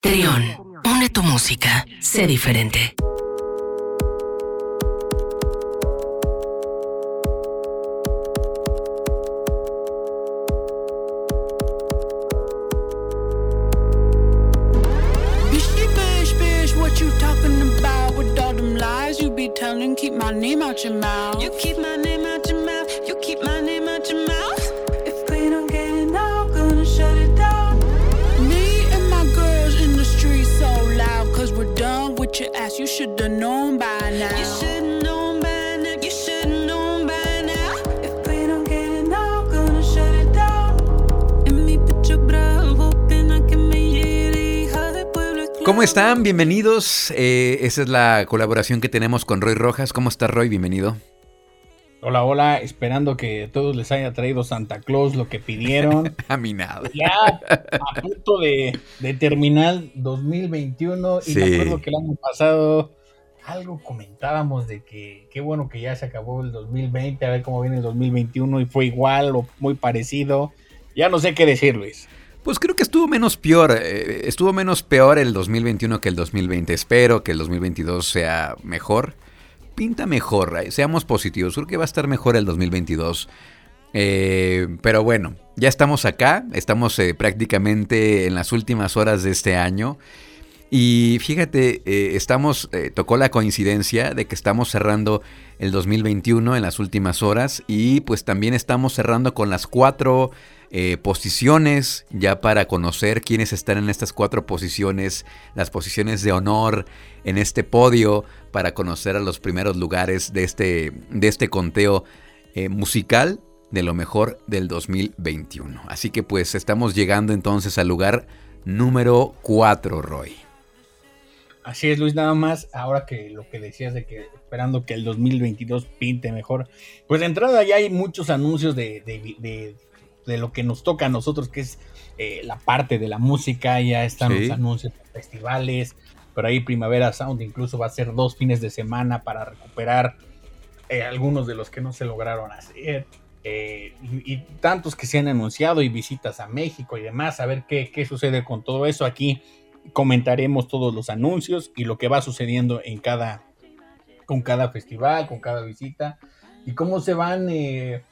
Trión, une tu música, sé diferente. telling, keep my name out your mouth. ¿Cómo están? Bienvenidos. Eh, esa es la colaboración que tenemos con Roy Rojas. ¿Cómo está Roy? Bienvenido. Hola, hola, esperando que a todos les haya traído Santa Claus lo que pidieron. A mí nada. Ya a punto de, de terminar 2021 y Sí. me acuerdo que el año pasado algo comentábamos de que qué bueno que ya se acabó el 2020, a ver cómo viene el 2021 y fue igual o muy parecido. Ya no sé qué decir, Luis. Pues creo que estuvo menos peor. eh, estuvo menos peor el 2021 que el 2020. Espero que el 2022 sea mejor. Pinta mejor. eh, Seamos positivos. Creo que va a estar mejor el 2022. Eh, pero bueno, ya estamos acá. Estamos prácticamente en las últimas horas de este año. Y fíjate, estamos, tocó la coincidencia de que estamos cerrando el 2021 en las últimas horas y pues también estamos cerrando con las cuatro eh, posiciones ya para conocer quiénes están en estas cuatro posiciones, las posiciones de honor en este podio para conocer a los primeros lugares de este, de este conteo eh, musical de lo mejor del 2021. Así que pues estamos llegando entonces al lugar número 4, Roy. Así es, Luis, nada más, ahora que lo que decías de que esperando que el 2022 pinte mejor, pues de entrada ya hay muchos anuncios de, de lo que nos toca a nosotros, que es eh, la parte de la música, ya están Sí. los anuncios de festivales, pero ahí Primavera Sound incluso va a ser dos fines de semana para recuperar eh, algunos de los que no se lograron hacer. eh, y, y tantos que se han anunciado y visitas a México y demás, a ver qué, qué sucede con todo eso aquí comentaremos todos los anuncios y lo que va sucediendo en cada con cada festival, con cada visita y cómo se van eh,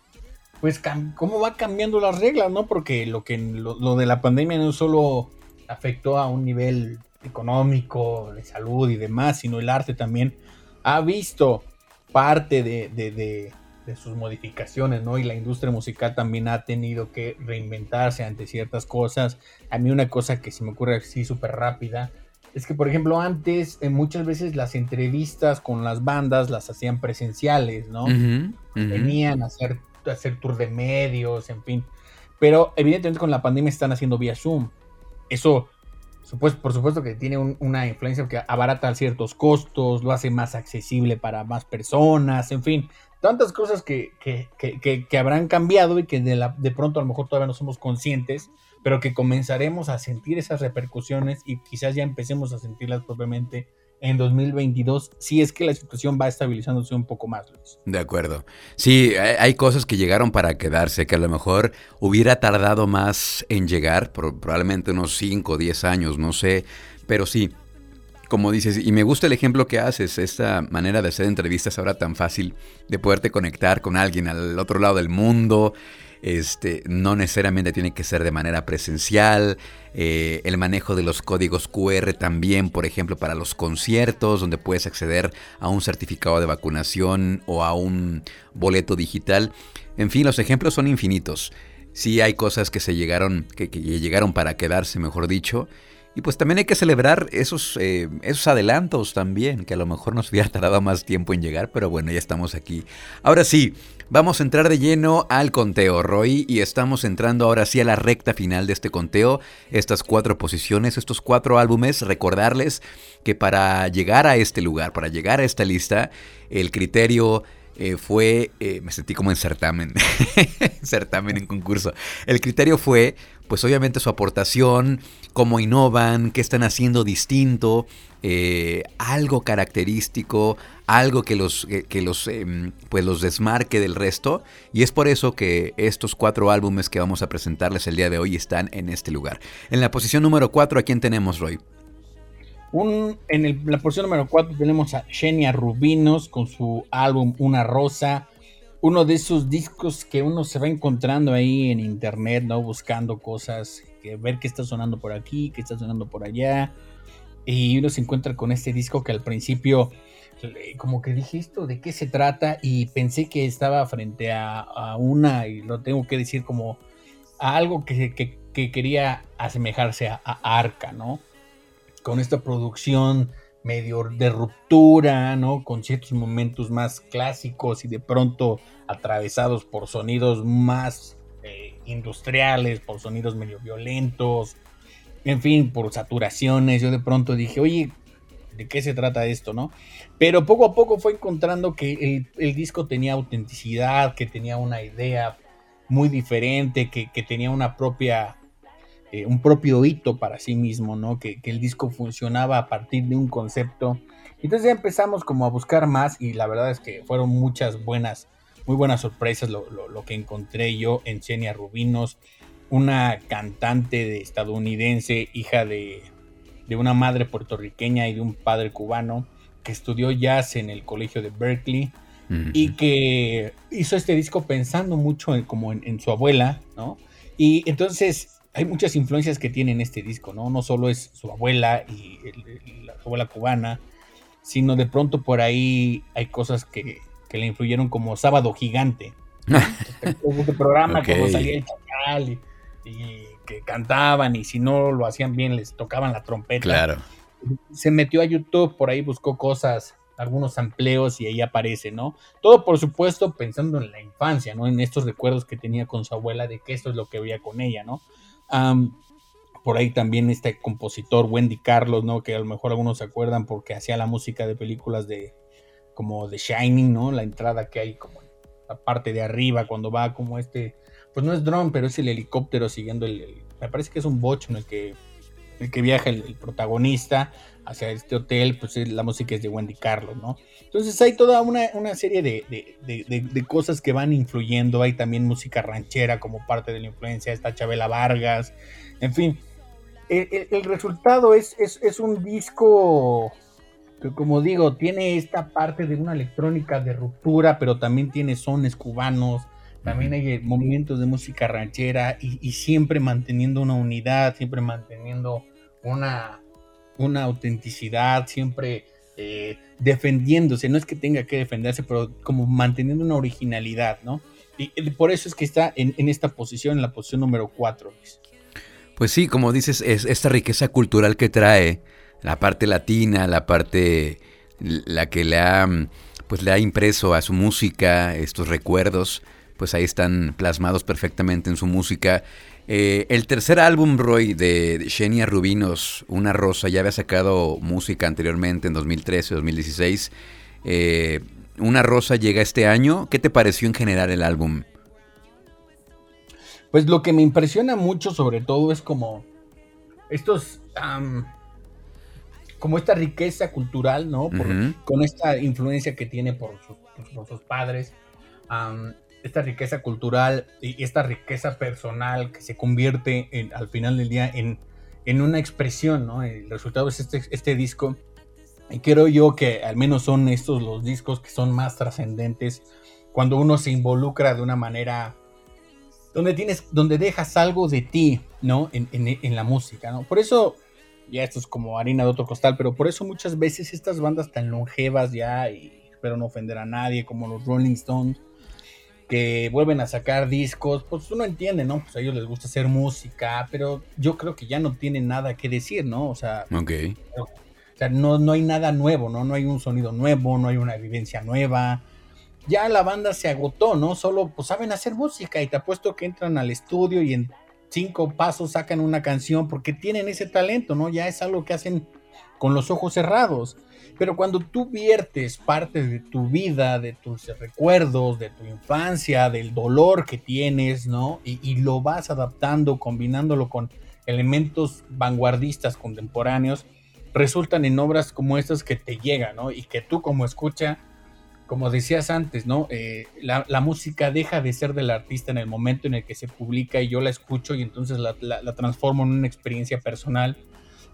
pues cómo va cambiando las reglas, ¿no? Porque lo que lo, lo de la pandemia no solo afectó a un nivel económico, de salud y demás, sino el arte también ha visto parte de, de- de- de sus modificaciones, ¿no? Y la industria musical también ha tenido que reinventarse ante ciertas cosas. A mí una cosa que se me ocurre así súper rápida es que, por ejemplo, antes eh, muchas veces las entrevistas con las bandas las hacían presenciales, ¿no? Venían a hacer, hacer tour de medios, en fin. Pero evidentemente con la pandemia están haciendo vía Zoom. Eso, por supuesto que tiene un- una influencia que abarata ciertos costos, lo hace más accesible para más personas, en fin. Tantas cosas que, que- que- que- que habrán cambiado y que de, la- de pronto a lo mejor todavía no somos conscientes, pero que comenzaremos a sentir esas repercusiones y quizás ya empecemos a sentirlas propiamente en 2022, si es que la situación va estabilizándose un poco más, Luis. De acuerdo. Sí, hay, cosas que llegaron para quedarse, que a lo mejor hubiera tardado más en llegar, pro- probablemente unos 5 o 10 años, no sé, pero sí, como dices, y me gusta el ejemplo que haces, esta manera de hacer entrevistas ahora tan fácil, de poderte conectar con alguien al otro lado del mundo, este, no necesariamente tiene que ser de manera presencial, eh, el manejo de los códigos QR también, por ejemplo, para los conciertos, donde puedes acceder a un certificado de vacunación o a un boleto digital. En fin, los ejemplos son infinitos. Sí hay cosas que se llegaron, que, que llegaron para quedarse, mejor dicho. Y pues también hay que celebrar esos, eh, esos adelantos también, que a lo mejor nos hubiera tardado más tiempo en llegar, pero bueno, ya estamos aquí. Ahora sí, vamos a entrar de lleno al conteo, Roy, y estamos entrando ahora sí a la recta final de este conteo, estas cuatro posiciones, estos cuatro álbumes, recordarles que para llegar a este lugar, para llegar a esta lista, el criterio eh, fue, eh, me sentí como en certamen, certamen en concurso. El criterio fue, pues obviamente su aportación, cómo innovan, qué están haciendo distinto, eh, algo característico, algo que los, que, que los, eh, pues los desmarque del resto. Y es por eso que estos cuatro álbumes que vamos a presentarles el día de hoy están en este lugar. En la posición número 4, ¿a quién tenemos, Roy? Un, en la porción número 4 tenemos a Xenia Rubinos con su álbum Una Rosa. Uno de esos discos que uno se va encontrando ahí en internet, ¿no? Buscando cosas, que ver qué está sonando por aquí, qué está sonando por allá. Y uno se encuentra con este disco que al principio como que dije esto, ¿de qué se trata? Y pensé que estaba frente a, una, y lo tengo que decir como a algo que, quería asemejarse a, Arca, ¿no? Con esta producción medio de ruptura, ¿no? Con ciertos momentos más clásicos y de pronto atravesados por sonidos más eh, industriales, por sonidos medio violentos, en fin, por saturaciones. Yo de pronto dije, oye, de qué se trata esto, ¿no? Pero poco a poco fue encontrando que el, disco tenía autenticidad, que tenía una idea muy diferente, que, tenía una propia, eh, un propio hito para sí mismo, ¿no? Que, el disco funcionaba a partir de un concepto. Entonces ya empezamos como a buscar más y la verdad es que fueron muchas buenas, muy buenas sorpresas lo, que encontré yo en Xenia Rubinos, una cantante de estadounidense, hija de, de una madre puertorriqueña y de un padre cubano que estudió jazz en el colegio de Berkeley y que hizo este disco pensando mucho en, como en, su abuela, ¿no? Y entonces hay muchas influencias que tiene en este disco, ¿no? No solo es su abuela y la abuela cubana, sino de pronto por ahí hay cosas que, le influyeron como Sábado Gigante. este programa como salía el chacal y que cantaban y si no lo hacían bien les tocaban la trompeta. Claro. Se metió a YouTube, por ahí buscó cosas, algunos empleos y ahí aparece, ¿no? Todo por supuesto pensando en la infancia, ¿no? En estos recuerdos que tenía con su abuela de que esto es lo que veía con ella, ¿no? Por ahí también este compositor Wendy Carlos, ¿no? Que a lo mejor algunos se acuerdan porque hacía la música de películas de como The Shining, ¿no? La entrada que hay como la parte de arriba cuando va como este pues no es drone, pero es el helicóptero siguiendo el, me parece que es un bocho en el que, el que viaja el, protagonista hacia este hotel, pues la música es de Wendy Carlos, ¿no? Entonces hay toda una, serie de, cosas que van influyendo, hay también música ranchera como parte de la influencia, está Chabela Vargas, en fin, el, resultado es, es, es un disco que como digo, tiene esta parte de una electrónica de ruptura, pero también tiene sones cubanos, también hay eh, movimientos de música ranchera y, siempre manteniendo una unidad, siempre manteniendo una, una autenticidad, siempre eh, defendiéndose. No es que tenga que defenderse, pero como manteniendo una originalidad, ¿no? Y, por eso es que está en, esta posición, en la posición número 4. Pues sí, como dices, es esta riqueza cultural que trae la parte latina, la parte la que le ha pues le ha impreso a su música estos recuerdos pues ahí están plasmados perfectamente en su música. Eh, el tercer álbum, Roy, de Xenia Rubinos, Una Rosa, ya había sacado música anteriormente en 2013, 2016. Eh, Una Rosa llega este año. ¿Qué te pareció en general el álbum? Pues lo que me impresiona mucho sobre todo es como estos... como esta riqueza cultural, ¿no? Con esta influencia que tiene por sus, padres esta riqueza cultural y esta riqueza personal que se convierte en, al final del día en, en una expresión, ¿no? El resultado es este, este disco. Y creo yo que al menos son estos los discos que son más trascendentes cuando uno se involucra de una manera donde tienes, donde dejas algo de ti, ¿no? En, en, en, la música, ¿no? Por eso, ya esto es como harina de otro costal, pero por eso muchas veces estas bandas tan longevas ya, y espero no ofender a nadie, como los Rolling Stones, que vuelven a sacar discos, pues uno entiende, ¿no? Pues a ellos les gusta hacer música, pero yo creo que ya no tienen nada que decir, ¿no? O sea, okay. o sea no, no hay nada nuevo, ¿no? No hay un sonido nuevo, no hay una vivencia nueva. Ya la banda se agotó, ¿no? Solo pues saben hacer música y te apuesto que entran al estudio y en cinco pasos sacan una canción porque tienen ese talento, ¿no? Ya es algo que hacen con los ojos cerrados. Pero cuando tú viertes parte de tu vida, de tus recuerdos, de tu infancia, del dolor que tienes, ¿no? Y, lo vas adaptando, combinándolo con elementos vanguardistas contemporáneos, resultan en obras como estas que te llegan, ¿no? Y que tú como escucha, como decías antes, ¿no? Eh, la, música deja de ser del artista en el momento en el que se publica y yo la escucho y entonces la transformo en una experiencia personal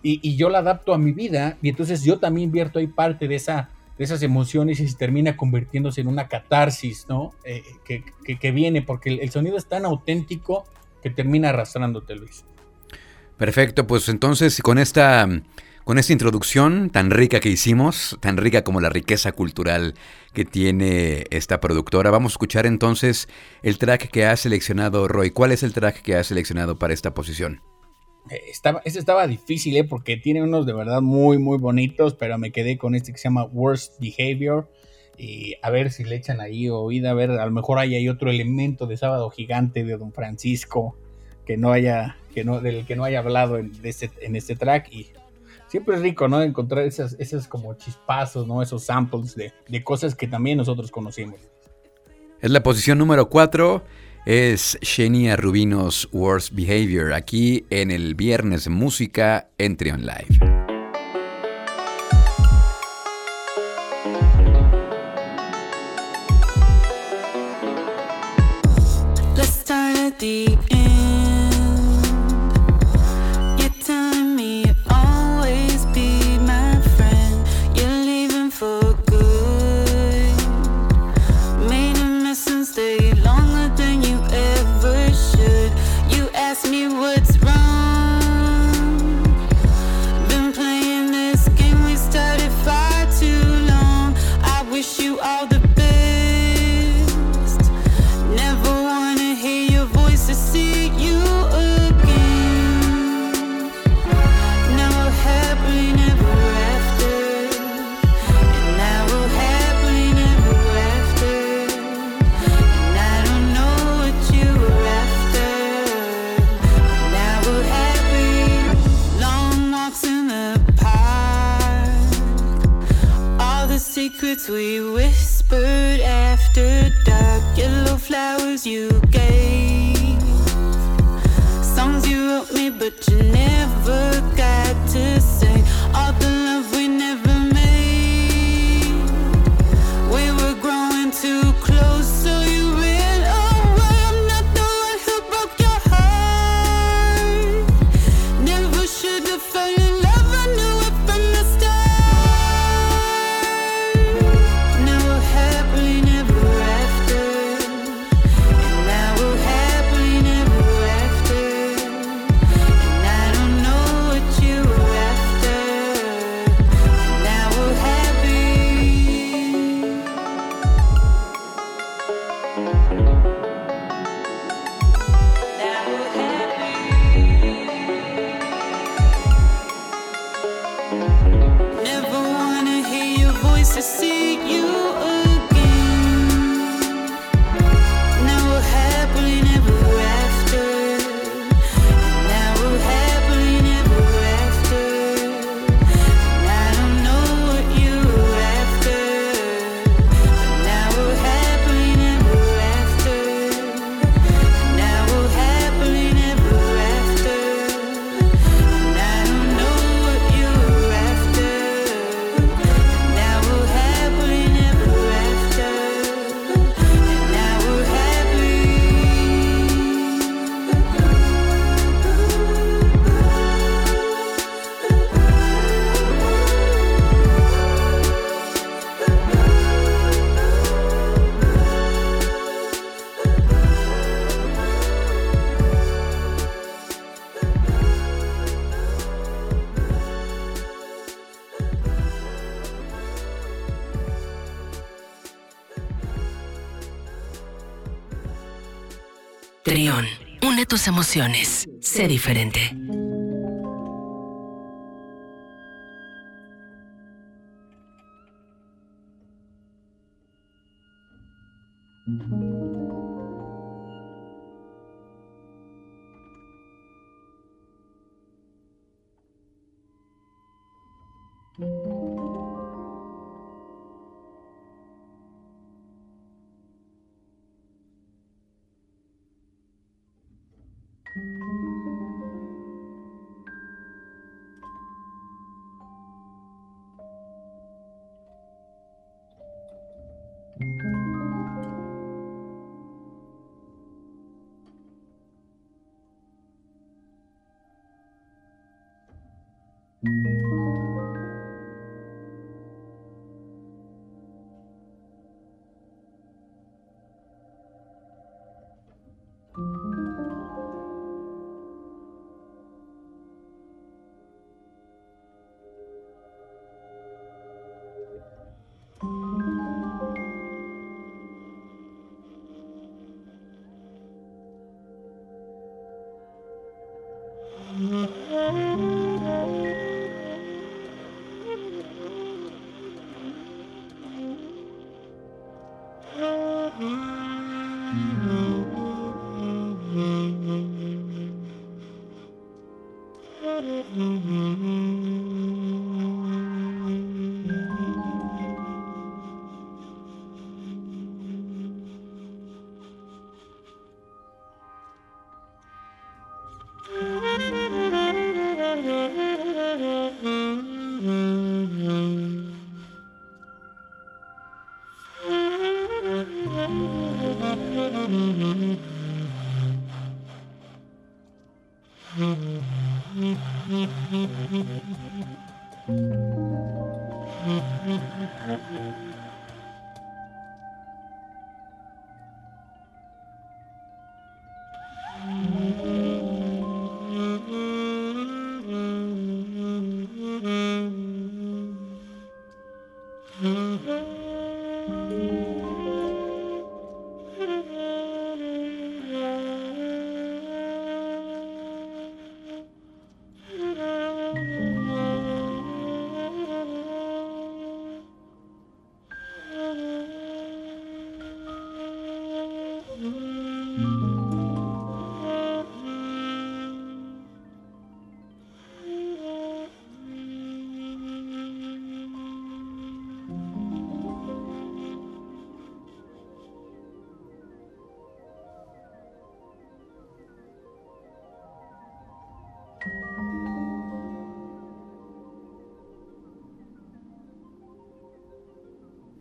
y, yo la adapto a mi vida y entonces yo también invierto ahí parte de, esa, de esas emociones y se termina convirtiéndose en una catarsis, ¿no? Eh, que, viene porque el, sonido es tan auténtico que termina arrastrándote, Luis. Perfecto, pues entonces con esta, con esta introducción tan rica que hicimos, tan rica como la riqueza cultural que tiene esta productora, vamos a escuchar entonces el track que ha seleccionado Roy. ¿Cuál es el track que ha seleccionado para esta posición? Eh, estaba, este estaba difícil, ¿eh? porque tiene unos de verdad muy, muy bonitos, pero me quedé con este que se llama Worst Behavior. Y a ver si le echan ahí oída, a ver, a lo mejor hay, hay otro elemento de Sábado Gigante de Don Francisco que no haya, que no, del que no haya hablado en, este, en este track. Y siempre es rico, ¿no? Encontrar esas, esas como chispazos, ¿no? Esos samples de, de cosas que también nosotros conocimos. Es la posición número 4 es Shenia Rubinos Worst Behavior aquí en el Viernes Música en Trion Live. Emociones. Sé diferente.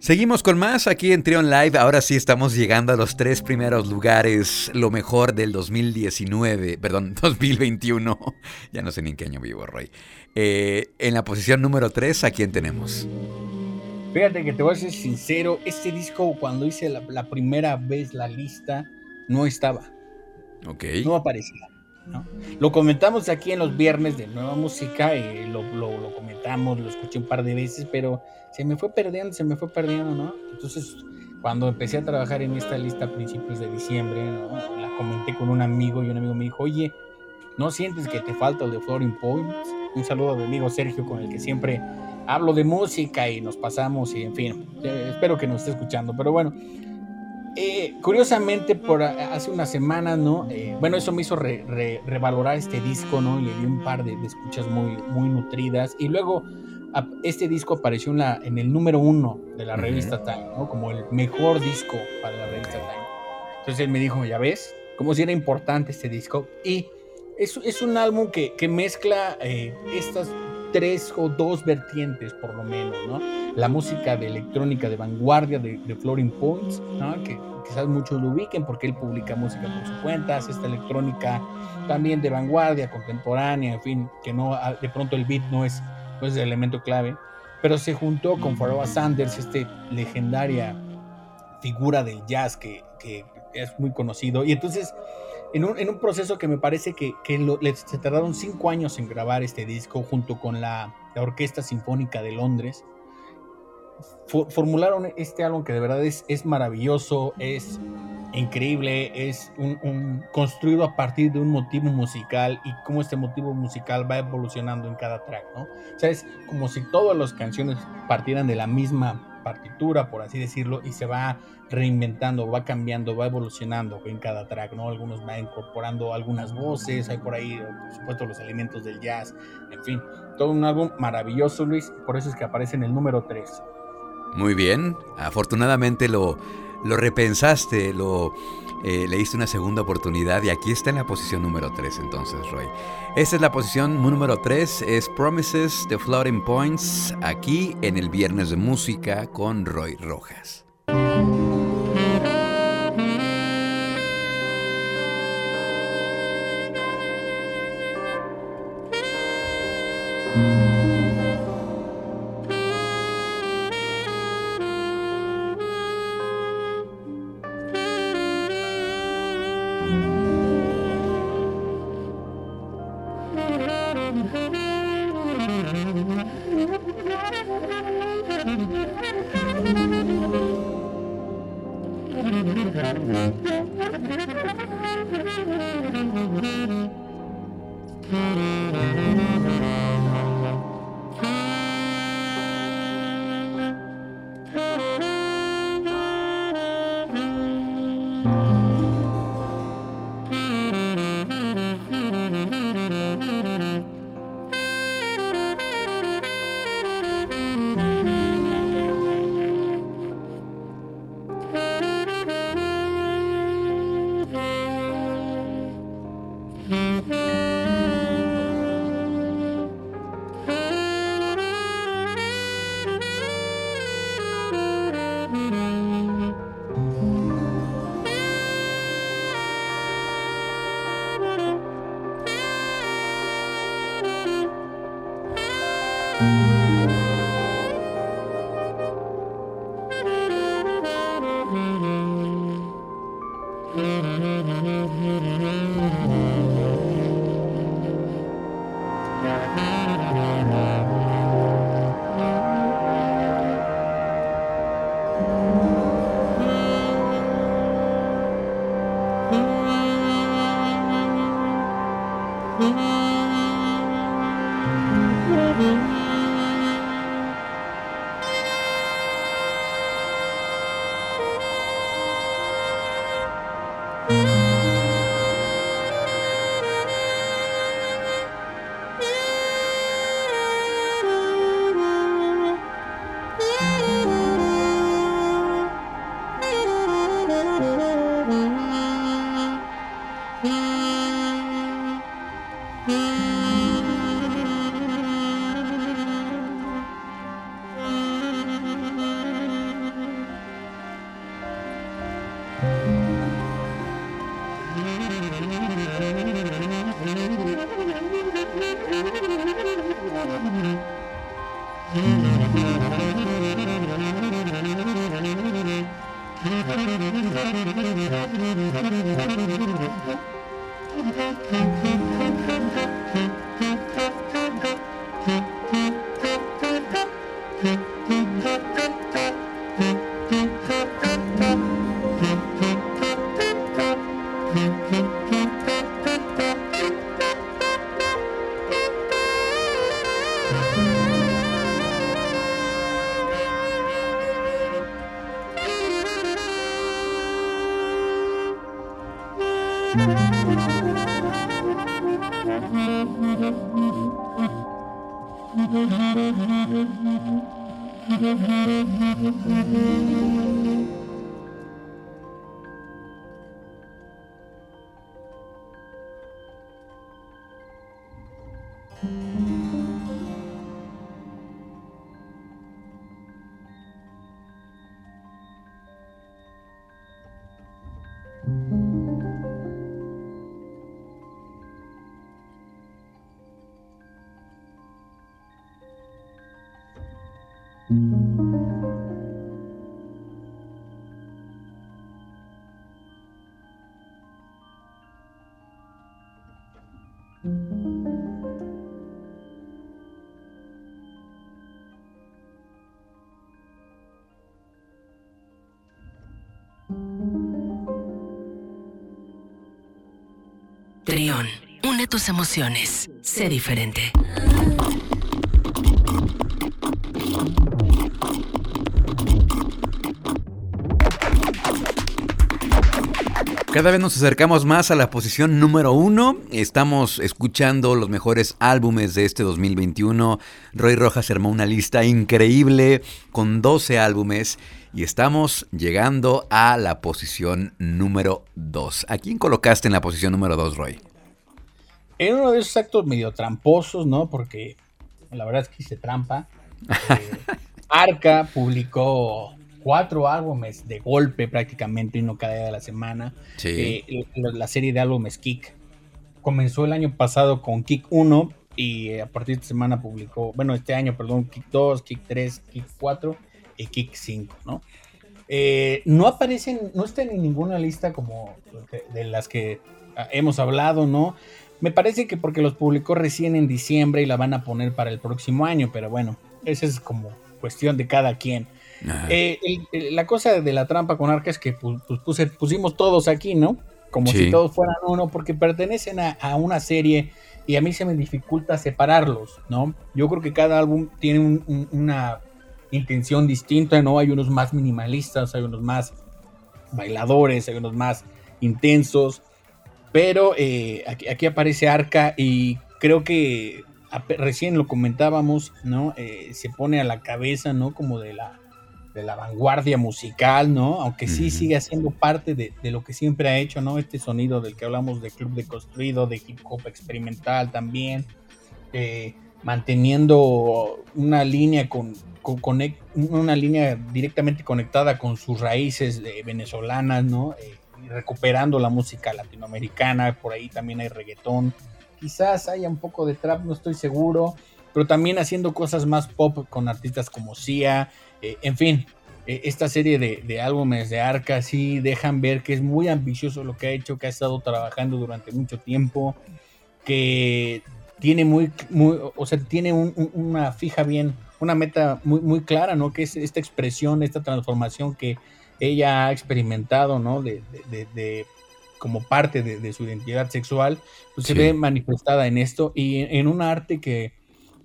Seguimos con más aquí en Trion Live. Ahora sí estamos llegando a los tres primeros lugares, lo mejor del 2019, perdón, 2021. Ya no sé ni en qué año vivo, Roy. Eh, en la posición número 3, ¿a quién tenemos? Fíjate que te voy a ser sincero, este disco cuando hice la, primera vez la lista no estaba. Ok. No aparecía. Lo comentamos aquí en los viernes de Nueva Música, eh, lo, lo comentamos, lo escuché un par de veces, pero se me fue perdiendo, se me fue perdiendo, ¿no? Entonces, cuando empecé a trabajar en esta lista a principios de diciembre, la comenté con un amigo y un amigo me dijo, oye, ¿no sientes que te falta el de Floating Points? Un saludo a mi amigo Sergio, con el que siempre hablo de música y nos pasamos y en fin, eh, espero que nos esté escuchando, pero bueno. Eh, curiosamente, por hace una semana, ¿no? Eh, bueno, eso me hizo revalorar este disco, ¿no? Y le di un par de, de escuchas muy, muy nutridas. Y luego este disco apareció en, la, en el número uno de la revista Time, ¿no? Como el mejor disco para la revista Time. Entonces él me dijo, ya ves, como si era importante este disco. Y es, es un álbum que, que mezcla eh, estas tres o dos vertientes, por lo menos, ¿no? La música de electrónica de vanguardia de, de Points, ¿no? Que quizás muchos lo ubiquen porque él publica música por su cuenta, esta electrónica también de vanguardia, contemporánea, en fin, que no, de pronto el beat no es es el elemento clave, pero se juntó con Pharoah Sanders, este legendaria figura del jazz que, que es muy conocido, y entonces en un, en un proceso que me parece que, se tardaron cinco años en grabar este disco junto con la, Orquesta Sinfónica de Londres, formularon este álbum que de verdad es, maravilloso, es increíble, es construido a partir de un motivo musical y cómo este motivo musical va evolucionando en cada track, ¿no? O sea, es como si todas las canciones partieran de la misma partitura, por así decirlo, y se va reinventando, va cambiando, va evolucionando en cada track, ¿no? Algunos van incorporando algunas voces, hay por ahí, por supuesto, los elementos del jazz, en fin, todo un álbum maravilloso, Luis, por eso es que aparece en el número 3. Muy bien, afortunadamente lo, lo repensaste, lo eh, le diste una segunda oportunidad y aquí está en la posición número 3 entonces, Roy. Esta es la posición número 3, es Promises de Floating Points, aquí en el Viernes de Música con Roy Rojas. Trión, une tus emociones. Sé diferente. Cada vez nos acercamos más a la posición número uno. Estamos escuchando los mejores álbumes de este 2021. Roy Rojas armó una lista increíble con 12 álbumes y estamos llegando a la posición número 2. ¿A quién colocaste en la posición número 2, Roy? En uno de esos actos medio tramposos, ¿no? Porque la verdad es que hice trampa. Eh, Arca publicó cuatro álbumes de golpe prácticamente, uno cada día de la semana. Sí. Eh, la serie de álbumes Kick comenzó el año pasado con Kick 1 y eh, a partir de esta semana publicó, bueno, este año, perdón, Kick 2, Kick 3, Kick 4 y Kick 5, ¿no? Eh, no aparecen, no están en ninguna lista como de, de las que ah, hemos hablado, ¿no? Me parece que porque los publicó recién en diciembre y la van a poner para el próximo año, pero bueno, esa es como cuestión de cada quien. Eh, el, el, la cosa de la trampa con Arca es que pues, puse, pusimos todos aquí, ¿no? Como Sí. si todos fueran uno, porque pertenecen a, a una serie y a mí se me dificulta separarlos, ¿no? Yo creo que cada álbum tiene un- un- una intención distinta, ¿no? Hay unos más minimalistas, hay unos más bailadores, hay unos más intensos, pero eh, aquí, aquí aparece Arca y creo que recién lo comentábamos, ¿no? Eh, se pone a la cabeza, ¿no? Como de la, de la vanguardia musical, ¿no? Aunque sí sigue siendo parte de, de lo que siempre ha hecho, ¿no? Este sonido del que hablamos de Club de Construido, de hip hop experimental también, eh, manteniendo una línea con, con- conec- una línea directamente conectada con sus raíces eh, venezolanas, ¿no? Eh, recuperando la música latinoamericana, por ahí también hay reggaetón, quizás haya un poco de trap, no estoy seguro, pero también haciendo cosas más pop con artistas como Sia, eh, en fin, eh, esta serie de, álbumes de Arca sí dejan ver que es muy ambicioso lo que ha hecho, que ha estado trabajando durante mucho tiempo, que tiene muy, muy o sea, tiene una fija bien, una meta muy, muy clara, ¿no? Que es esta expresión, esta transformación que ella ha experimentado, ¿no? De, como parte de, su identidad sexual, pues se ve manifestada en esto y en un arte que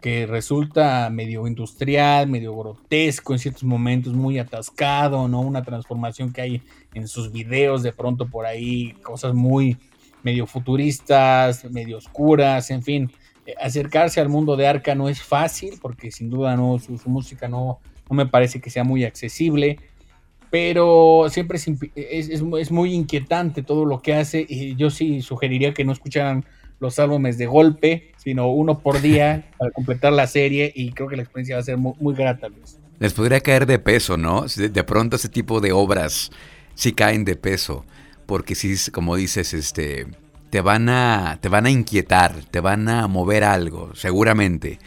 que resulta medio industrial, medio grotesco en ciertos momentos, muy atascado, ¿no? Una transformación que hay en sus videos de pronto por ahí, cosas muy medio futuristas, medio oscuras, en fin. Eh, acercarse al mundo de Arca no es fácil, porque sin duda no, su, música no, no me parece que sea muy accesible, pero siempre es, es, muy inquietante todo lo que hace y yo sí sugeriría que no escucharan los álbumes de golpe, sino uno por día para completar la serie y creo que la experiencia va a ser muy, grata. Les podría caer de peso, ¿no? De pronto ese tipo de obras sí caen de peso, porque sí, como dices, este, te van a, te van a inquietar, te van a mover algo, seguramente.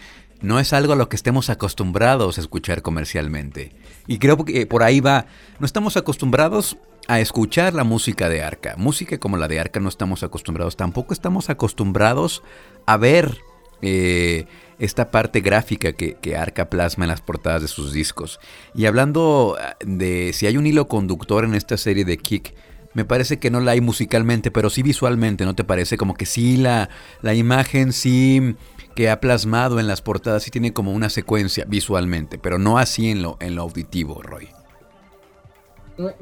No es algo a lo que estemos acostumbrados a escuchar comercialmente. Y creo que por ahí va, no estamos acostumbrados a escuchar la música de Arca. Música como la de Arca no estamos acostumbrados. Tampoco estamos acostumbrados a ver eh, esta parte gráfica que, que, Arca plasma en las portadas de sus discos. Y hablando ah, de si hay un hilo conductor en esta serie de Kick, me parece que no la hay musicalmente, pero sí visualmente, ¿no te parece? Como que sí la, la imagen sí que ha plasmado en las portadas sí tiene como una secuencia visualmente, pero no así en lo, en lo auditivo, Roy.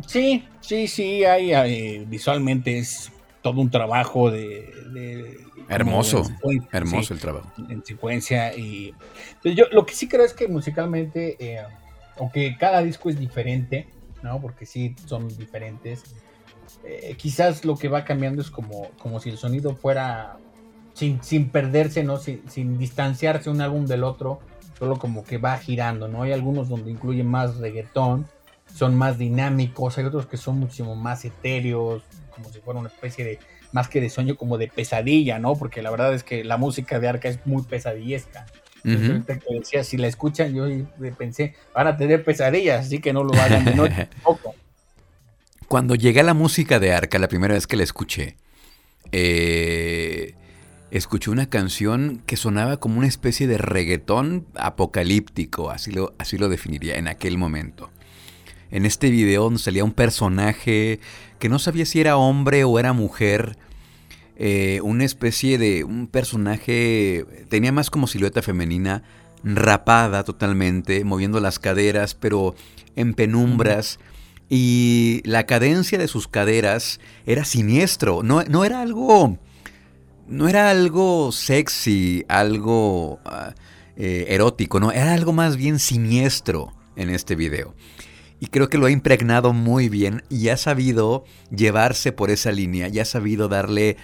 Sí, sí, sí, hay, visualmente es todo un trabajo de... hermoso, hermoso el trabajo. En secuencia y... Pues yo lo que sí creo es que musicalmente, eh, aunque cada disco es diferente, ¿no? Porque sí son diferentes, eh, quizás lo que va cambiando es como, como si el sonido fuera sin, sin perderse, ¿no? Sin, sin distanciarse un álbum del otro, solo como que va girando, ¿no? Hay algunos donde incluye más reggaetón, son más dinámicos, hay otros que son muchísimo más etéreos, como si fuera una especie de, más que de sueño, como de pesadilla, ¿no? Porque la verdad es que la música de Arca es muy pesadillesca. decía, si la escuchan, yo pensé, van a tener pesadillas, así que no lo hagan de noche Cuando llegué a la música de Arca, la primera vez que la escuché, eh, escuché una canción que sonaba como una especie de reggaetón apocalíptico, así lo, así lo definiría en aquel momento en este video donde salía un personaje que no sabía si era hombre o era mujer. Eh, una especie de un personaje, tenía más como silueta femenina, rapada totalmente, moviendo las caderas, pero en penumbras. Y la cadencia de sus caderas era siniestro, no, no era algo... No era algo sexy, algo ah, eh, erótico, no, era algo más bien siniestro en este video. Y creo que lo ha impregnado muy bien y ha sabido llevarse por esa línea, y ha sabido darle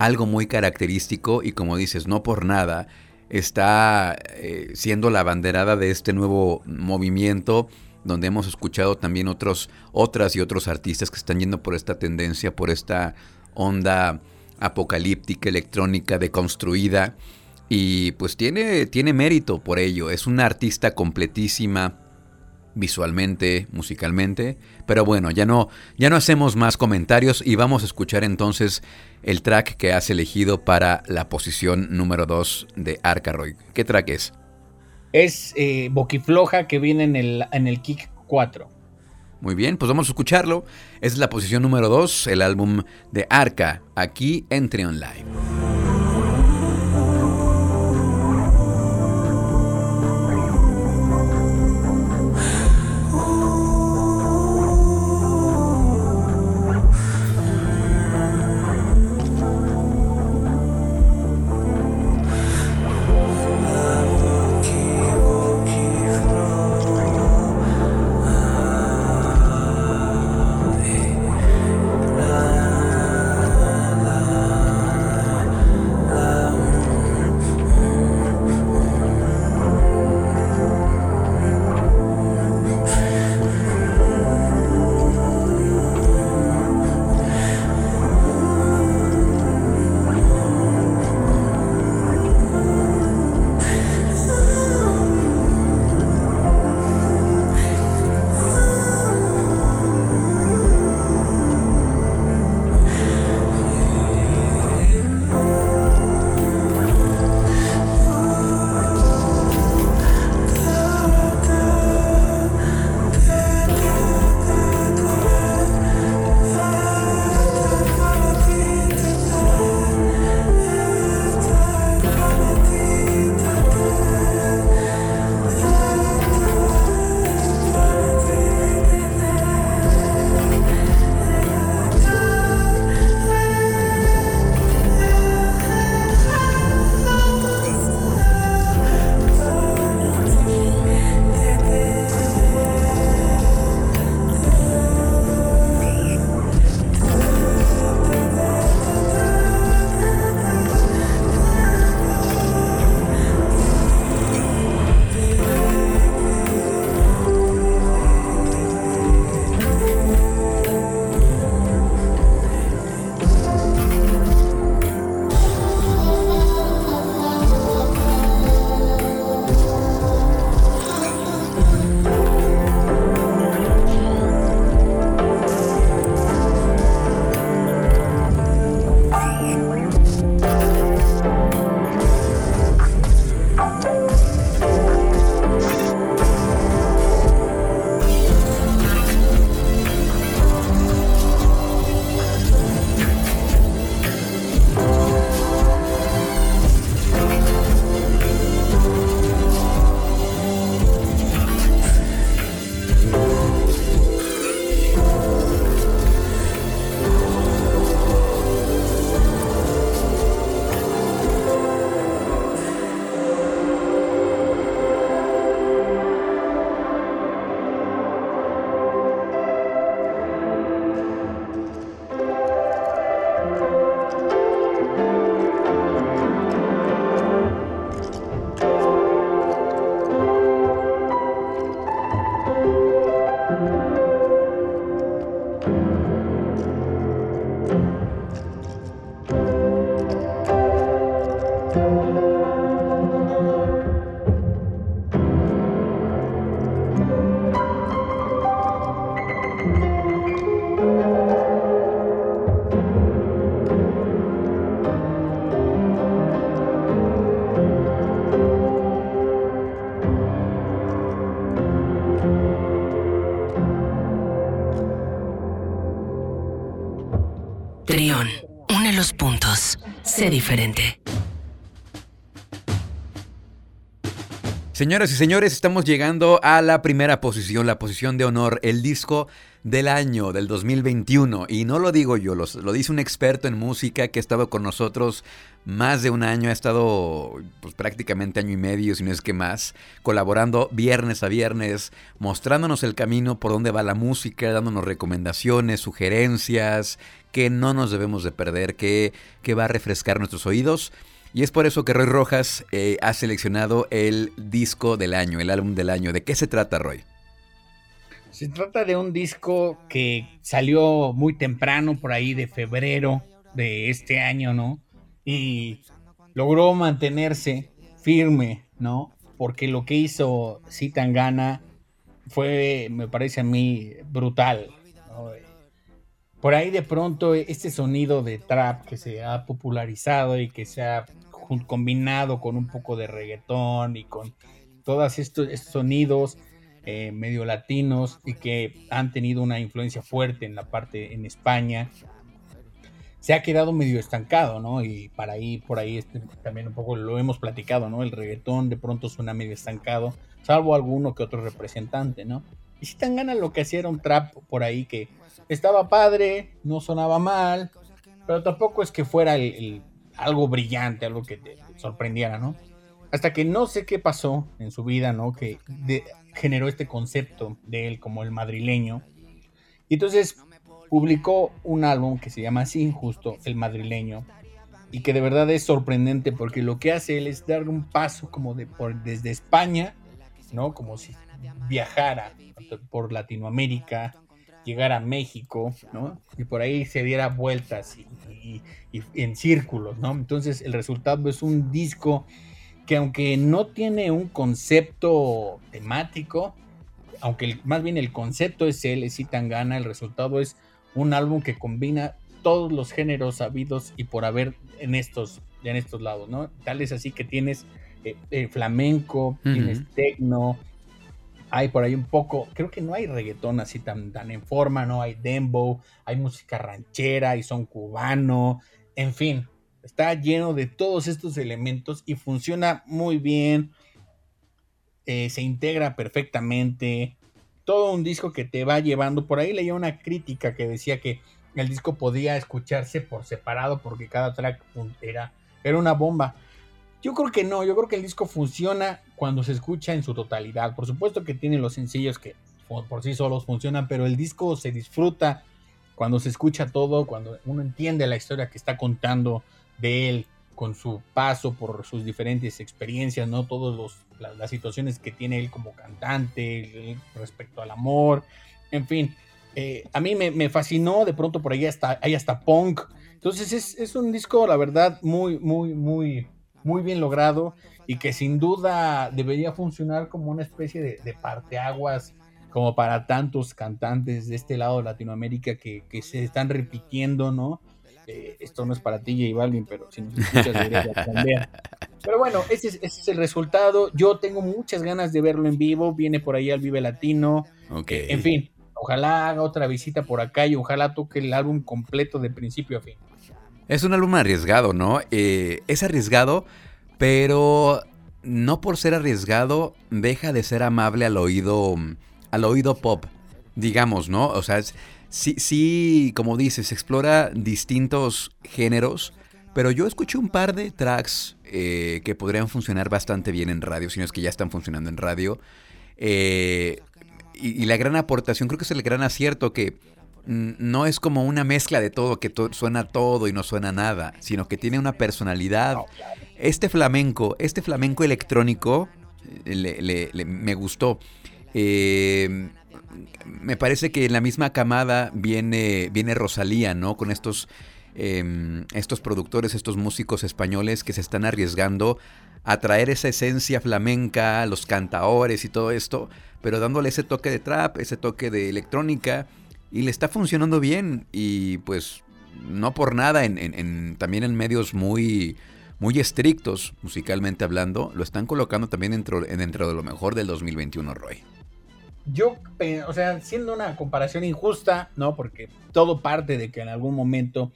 algo muy característico y como dices, no por nada, está eh, siendo la banderada de este nuevo movimiento donde hemos escuchado también otros, otras y otros artistas que están yendo por esta tendencia, por esta onda apocalíptica, electrónica, deconstruida. Y pues tiene, tiene mérito por ello. Es una artista completísima, visualmente, musicalmente. Pero bueno, ya no, ya no hacemos más comentarios y vamos a escuchar entonces el track que has elegido para la posición número 2 de Arcaroy. ¿Qué track es? Es eh, Boquifloja que viene en el, en el kick 4. Muy bien, pues vamos a escucharlo. Es la posición número 2, el álbum de Arca, aquí en Trion Live. Diferente. Señoras y señores, estamos llegando a la primera posición, la posición de honor, el disco del año del 2021. Y no lo digo yo, lo, dice un experto en música que ha estado con nosotros más de un año, ha estado pues, prácticamente año y medio, si no es que más, colaborando viernes a viernes, mostrándonos el camino por donde va la música, dándonos recomendaciones, sugerencias, que no nos debemos de perder, que, que va a refrescar nuestros oídos. Y es por eso que Roy Rojas eh, ha seleccionado el disco del año, el álbum del año. ¿De qué se trata, Roy? Se trata de un disco que salió muy temprano, por ahí de febrero de este año, ¿no? Y logró mantenerse firme, ¿no? Porque lo que hizo Zitangana fue, me parece a mí, brutal. Por ahí de pronto este sonido de trap que se ha popularizado y que se ha combinado con un poco de reggaetón y con todos estos, sonidos eh, medio latinos y que han tenido una influencia fuerte en la parte en España, se ha quedado medio estancado, ¿no? Y para ahí, por ahí este, también un poco lo hemos platicado, ¿no? El reggaetón de pronto suena medio estancado, salvo alguno que otro representante, ¿no? Y si tan gana lo que hacía era un trap por ahí que estaba padre, no sonaba mal, pero tampoco es que fuera el, algo brillante, algo que te sorprendiera, ¿no? Hasta que no sé qué pasó en su vida, ¿no? Que de, generó este concepto de él como el madrileño. Y entonces publicó un álbum que se llama así, justo El Madrileño, y que de verdad es sorprendente porque lo que hace él es dar un paso como de por, desde España, ¿no? Como si viajara por Latinoamérica, llegara a México, ¿no? Y por ahí se diera vueltas y, y, y, en círculos, ¿no? Entonces el resultado es un disco que aunque no tiene un concepto temático, aunque el, más bien el concepto es él, es Tangana, el resultado es un álbum que combina todos los géneros habidos y por haber en estos, en estos lados, ¿no? Tal es así que tienes eh, eh, flamenco, uh -huh. tienes tecno, hay por ahí un poco, creo que no hay reggaetón así tan, tan en forma, ¿no? Hay dembow, hay música ranchera, y son cubano, en fin, está lleno de todos estos elementos y funciona muy bien, eh, se integra perfectamente, todo un disco que te va llevando, por ahí leía una crítica que decía que el disco podía escucharse por separado porque cada track era, era una bomba. Yo creo que no, yo creo que el disco funciona cuando se escucha en su totalidad. Por supuesto que tiene los sencillos que por, sí solos funcionan, pero el disco se disfruta cuando se escucha todo, cuando uno entiende la historia que está contando de él con su paso por sus diferentes experiencias, ¿no? Todas las, las situaciones que tiene él como cantante respecto al amor, en fin. Eh, a mí me, me, fascinó, de pronto por ahí hasta, hay hasta punk. Entonces es, es un disco, la verdad, muy, muy, muy, muy bien logrado y que sin duda debería funcionar como una especie de, de parteaguas como para tantos cantantes de este lado de Latinoamérica que, que se están repitiendo, ¿no? Eh, esto no es para ti, J Balvin, pero si nos escuchas deberías. Pero bueno, ese es, ese es, el resultado. Yo tengo muchas ganas de verlo en vivo. Viene por ahí al Vive Latino. Okay. Eh, en fin, ojalá haga otra visita por acá y ojalá toque el álbum completo de principio a fin. Es un álbum arriesgado, ¿no? Eh, es arriesgado, pero no por ser arriesgado deja de ser amable al oído, al oído pop, digamos, ¿no? O sea, sí, sí, como dices, explora distintos géneros, pero yo escuché un par de tracks eh, que podrían funcionar bastante bien en radio, si no es que ya están funcionando en radio. Eh, y, la gran aportación, creo que es el gran acierto que no es como una mezcla de todo, que to suena todo y no suena nada, sino que tiene una personalidad. Este flamenco, este flamenco electrónico, le, le, le, me gustó. Eh, me parece que en la misma camada viene, viene Rosalía, ¿no? Con estos, eh, estos productores, estos músicos españoles que se están arriesgando atraer esa esencia flamenca, los cantaores y todo esto, pero dándole ese toque de trap, ese toque de electrónica, y le está funcionando bien, y pues no por nada, en, también en medios muy, muy estrictos, musicalmente hablando, lo están colocando también dentro, dentro de lo mejor del 2021, Roy. Yo, o sea, siendo una comparación injusta, ¿no? Porque todo parte de que en algún momento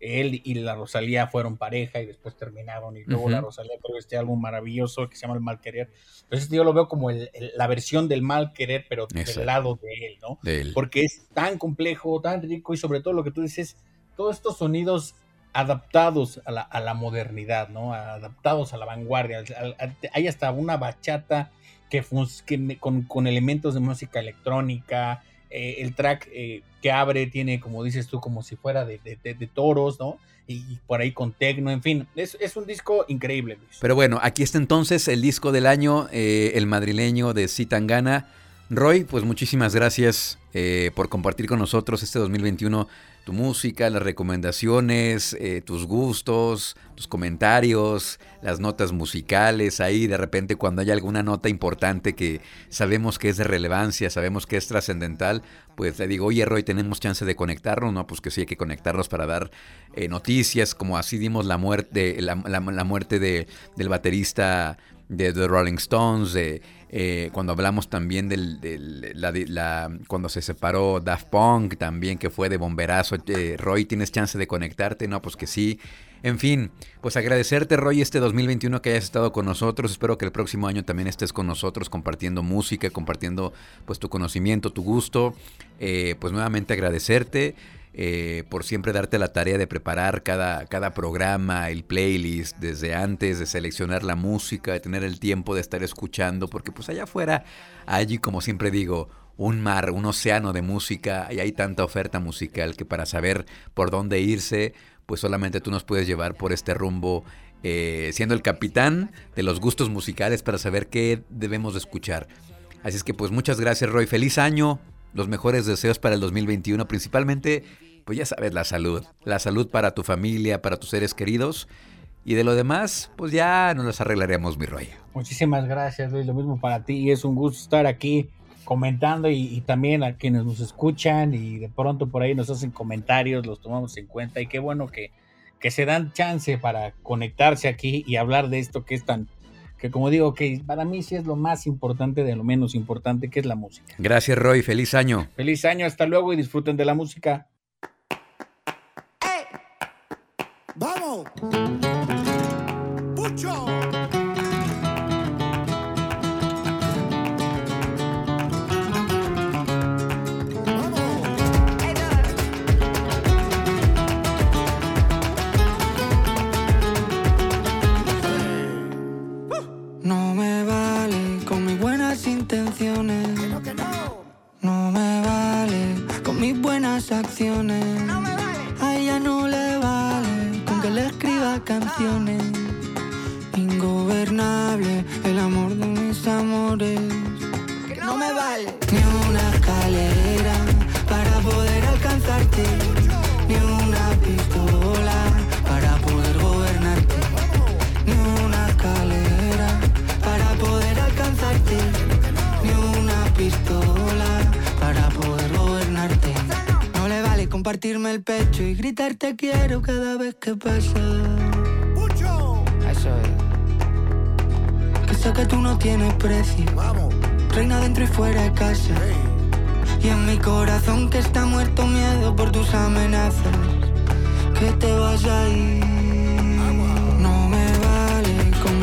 él y la Rosalía fueron pareja y después terminaron y luego la Rosalía creó este álbum maravilloso que se llama El Mal Querer. Entonces yo lo veo como la versión del mal querer, pero del lado de él, ¿no? Porque es tan complejo, tan rico y sobre todo lo que tú dices, todos estos sonidos adaptados a la, modernidad, ¿no? Adaptados a la vanguardia. hay hasta una bachata que, con, elementos de música electrónica. Eh, el track eh, que abre tiene, como dices tú, como si fuera de, toros, ¿no? Y, por ahí con tecno, en fin, es, un disco increíble. Pero bueno, aquí está entonces el disco del año, eh, el madrileño de Citangana. Roy, pues muchísimas gracias por compartir con nosotros este 2021 tu música, las recomendaciones, eh, tus gustos, tus comentarios, las notas musicales, ahí de repente cuando hay alguna nota importante que sabemos que es de relevancia, sabemos que es trascendental, pues le digo, oye Roy, tenemos chance de conectarnos, ¿no? Pues que sí hay que conectarnos para dar eh, noticias, como así dimos la muerte, la, muerte de, del baterista de The Rolling Stones, de eh, cuando hablamos también del, la, cuando se separó Daft Punk, también que fue de bomberazo. Eh, Roy, ¿tienes chance de conectarte? No, pues que sí. En fin, pues agradecerte Roy este 2021 que hayas estado con nosotros. Espero que el próximo año también estés con nosotros compartiendo música, compartiendo pues tu conocimiento, tu gusto. Eh, pues nuevamente agradecerte. Eh, por siempre darte la tarea de preparar cada, cada programa, el playlist, desde antes de seleccionar la música, de tener el tiempo de estar escuchando, porque pues allá afuera, allí como siempre digo, un mar, un océano de música y hay tanta oferta musical que para saber por dónde irse, pues solamente tú nos puedes llevar por este rumbo, eh, siendo el capitán de los gustos musicales para saber qué debemos de escuchar. Así es que pues muchas gracias Roy, feliz año, los mejores deseos para el 2021, principalmente pues ya sabes, la salud. La salud para tu familia, para tus seres queridos. Y de lo demás, pues ya nos las arreglaremos, mi rollo. Muchísimas gracias, Luis. Lo mismo para ti. Y es un gusto estar aquí comentando y, también a quienes nos escuchan y de pronto por ahí nos hacen comentarios, los tomamos en cuenta. Y qué bueno que, que se dan chance para conectarse aquí y hablar de esto que es tan, que como digo, que para mí sí es lo más importante de lo menos importante, que es la música. Gracias, Roy. Feliz año. Feliz año. Hasta luego y disfruten de la música. No me vale con mis buenas intenciones. No me vale con mis buenas acciones. No me vale. No escriba canciones. Ingobernable el amor de mis amores. Que no me vale ni una escalera para poder alcanzarte, compartirme el pecho y gritar te quiero cada vez que pasa. Eso es. Que sé que tú no tienes precio. Vamos. Reina dentro y fuera de casa. Y en mi corazón que está muerto miedo por tus amenazas. Que te vas a ir. No me vale con